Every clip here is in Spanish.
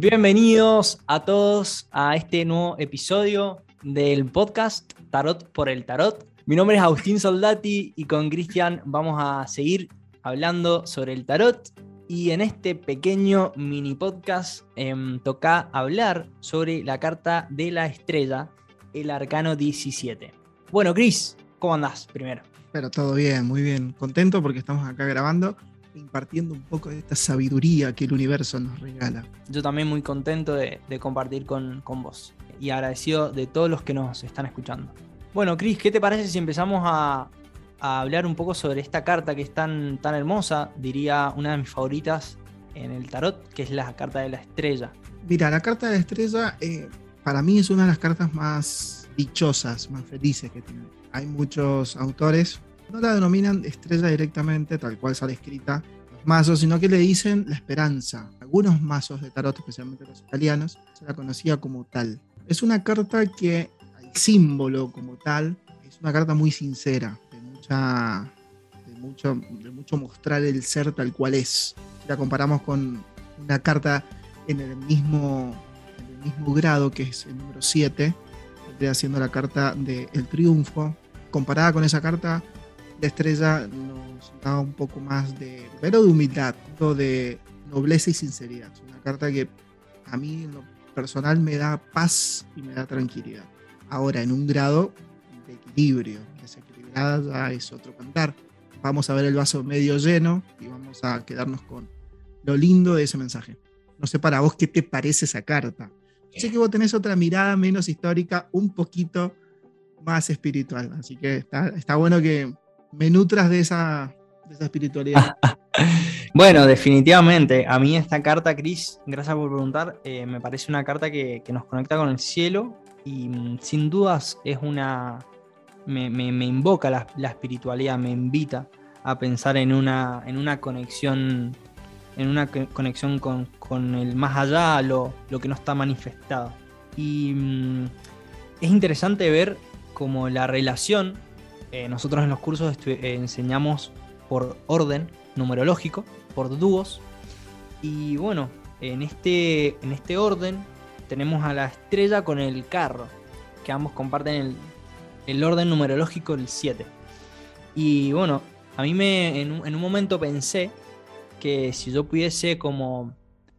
Bienvenidos a todos a este nuevo episodio del podcast Tarot por el Tarot. Mi nombre es Agustín Soldati y con Cristian vamos a seguir hablando sobre el tarot. Y en este pequeño mini podcast em, toca hablar sobre la carta de la estrella, el arcano 17. Bueno, Chris, ¿cómo andás primero? Pero todo bien, muy bien. Contento porque estamos acá grabando impartiendo un poco de esta sabiduría que el universo nos regala. Yo también muy contento de, compartir con, vos y agradecido de todos los que nos están escuchando. Bueno, Cris, ¿qué te parece si empezamos a, hablar un poco sobre esta carta que es tan, tan hermosa? Diría una de mis favoritas en el tarot, que es la carta de la estrella. Mira, la carta de la estrella eh, para mí es una de las cartas más dichosas, más felices que tiene. Hay muchos autores no la denominan estrella directamente, tal cual sale escrita los mazos, sino que le dicen la esperanza. Algunos mazos de tarot, especialmente los italianos, se la conocía como tal. Es una carta que, el símbolo como tal, es una carta muy sincera, de, mucha, de, mucho, de mucho mostrar el ser tal cual es. Si la comparamos con una carta en el mismo, el mismo grado, que es el número 7, vendría siendo la carta del triunfo. Comparada con esa carta, la estrella nos da un poco más de, pero de humildad, de nobleza y sinceridad. Es una carta que a mí en lo personal me da paz y me da tranquilidad. Ahora, en un grado de equilibrio, desequilibrada ya es otro cantar. Vamos a ver el vaso medio lleno y vamos a quedarnos con lo lindo de ese mensaje. No sé para vos qué te parece esa carta. Sé que vos tenés otra mirada menos histórica, un poquito más espiritual. Así que está, está bueno que, me nutras de esa, espiritualidad. bueno, definitivamente. A mí esta carta, Cris, gracias por preguntar, eh, me parece una carta que, nos conecta con el cielo y mm, sin dudas es una... Me, invoca la, espiritualidad, me invita a pensar en una, en una conexión en una conexión con, el más allá, lo, lo, que no está manifestado. Y mm, es interesante ver como la relación eh, nosotros en los cursos eh, enseñamos por orden numerológico, por dúos. Y bueno, en este, en este orden tenemos a la estrella con el carro, que ambos comparten el, orden numerológico del 7. Y bueno, a mí me, en, en un momento pensé que si yo pudiese como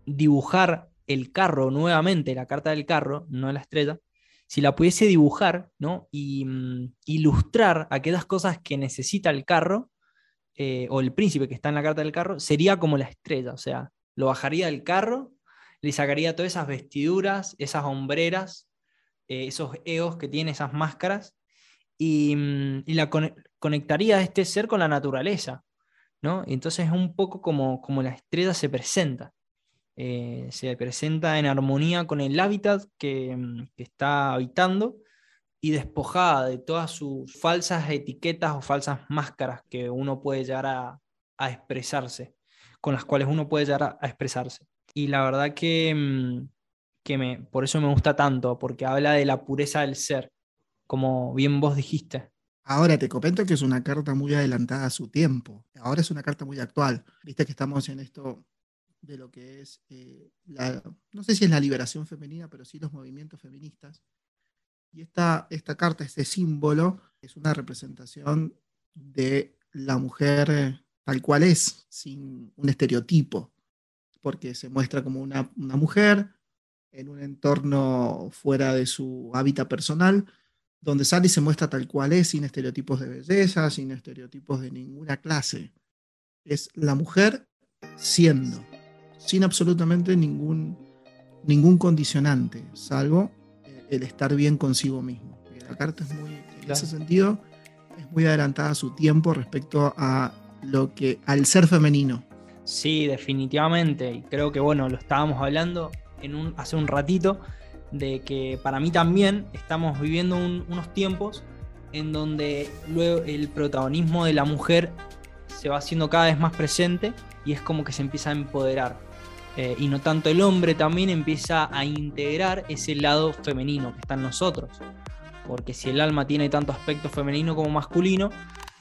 dibujar el carro nuevamente, la carta del carro, no la estrella, si la pudiese dibujar, ¿no? Y mm, ilustrar aquellas cosas que necesita el carro, eh, o el príncipe que está en la carta del carro, sería como la estrella, o sea, lo bajaría del carro, le sacaría todas esas vestiduras, esas hombreras, eh, esos eos que tiene, esas máscaras, y, mm, la conectaría a este ser con la naturaleza, ¿no? entonces es un poco como, como la estrella se presenta. Eh, se presenta en armonía con el hábitat mm, que, está habitando y despojada de todas sus falsas etiquetas o falsas máscaras que uno puede llegar a, expresarse, con las cuales uno puede llegar a, expresarse. Y la verdad que, mm, que me, por eso me gusta tanto, porque habla de la pureza del ser, como bien vos dijiste. Ahora te comento que es una carta muy adelantada a su tiempo. Ahora es una carta muy actual. Viste que estamos en esto de lo que es, eh, la, no sé si es la liberación femenina, pero sí los movimientos feministas. Y esta, esta carta, este símbolo, es una representación de la mujer tal cual es, sin un estereotipo, porque se muestra como una, una mujer en un entorno fuera de su hábitat personal, donde sale y se muestra tal cual es, sin estereotipos de belleza, sin estereotipos de ninguna clase. Es la mujer siendo sin absolutamente ningún, ningún condicionante, salvo eh, el estar bien consigo mismo. La carta es muy, en ese sentido, es muy adelantada a su tiempo respecto a lo que, al ser femenino. Sí, definitivamente. Y creo que bueno, lo estábamos hablando en un, hace un ratito, de que para mí también estamos viviendo unos tiempos en donde luego el protagonismo de la mujer se va haciendo cada vez más presente y es como que se empieza a empoderar. Eh, y no tanto el hombre también empieza a integrar ese lado femenino que está en nosotros. Porque si el alma tiene tanto aspecto femenino como masculino,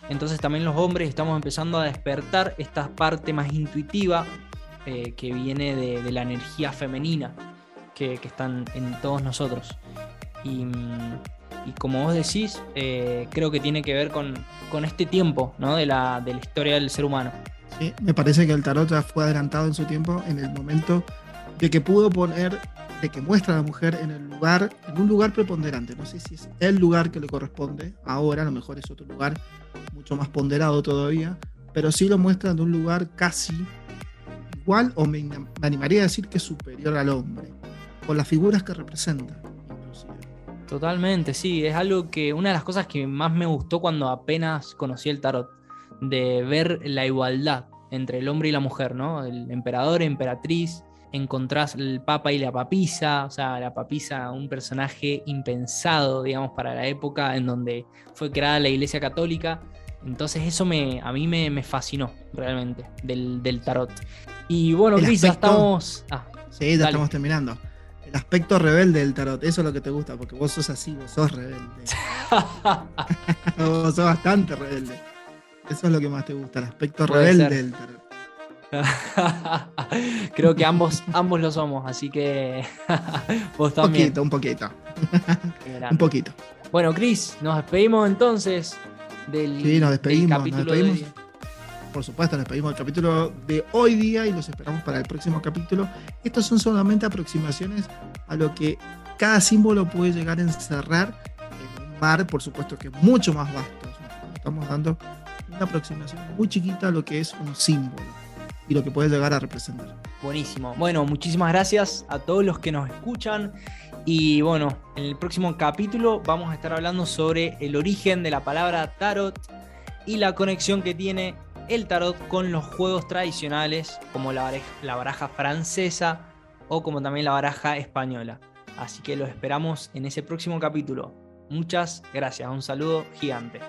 entonces también los hombres estamos empezando a despertar esta parte más intuitiva eh, que viene de, la energía femenina. que, están en todos nosotros. Y, como vos decís, eh, creo que tiene que ver con, este tiempo ¿no? de, la, de la historia del ser humano. Sí, me parece que el tarot ya fue adelantado en su tiempo en el momento de que pudo poner, de que muestra a la mujer en el lugar, en un lugar preponderante. No sé si es el lugar que le corresponde ahora, a lo mejor es otro lugar mucho más ponderado todavía, pero sí lo muestra en un lugar casi igual, o me, animaría a decir que superior al hombre, con las figuras que representa. Totalmente, sí, es algo que una de las cosas que más me gustó cuando apenas conocí el tarot, de ver la igualdad entre el hombre y la mujer, ¿no? El emperador, emperatriz, encontrás el papa y la papisa, o sea, la papisa, un personaje impensado, digamos, para la época en donde fue creada la Iglesia Católica. Entonces eso me, a mí me, fascinó realmente del, tarot. Y bueno, Cris, ya estamos... Ah, sí, ya estamos terminando. El aspecto rebelde del tarot, eso es lo que te gusta, porque vos sos así, vos sos rebelde. vos sos bastante rebelde. Eso es lo que más te gusta, el aspecto rebelde del tarot. Creo que ambos, ambos lo somos, así que vos también. Un poquito, un poquito. un poquito. Bueno, Cris, nos despedimos entonces del, sí, nos despedimos, capítulo Por supuesto, nos despedimos del capítulo de hoy día y los esperamos para el próximo capítulo. Estos son solamente aproximaciones a lo que cada símbolo puede llegar a encerrar en un mar, por supuesto que mucho más vasto. Estamos dando una aproximación muy chiquita a lo que es un símbolo y lo que puede llegar a representar. Buenísimo. Bueno, muchísimas gracias a todos los que nos escuchan. Y bueno, en el próximo capítulo vamos a estar hablando sobre el origen de la palabra tarot y la conexión que tiene el tarot con los juegos tradicionales como la baraja, francesa o como también la baraja española. Así que los esperamos en ese próximo capítulo. Muchas gracias, un saludo gigante.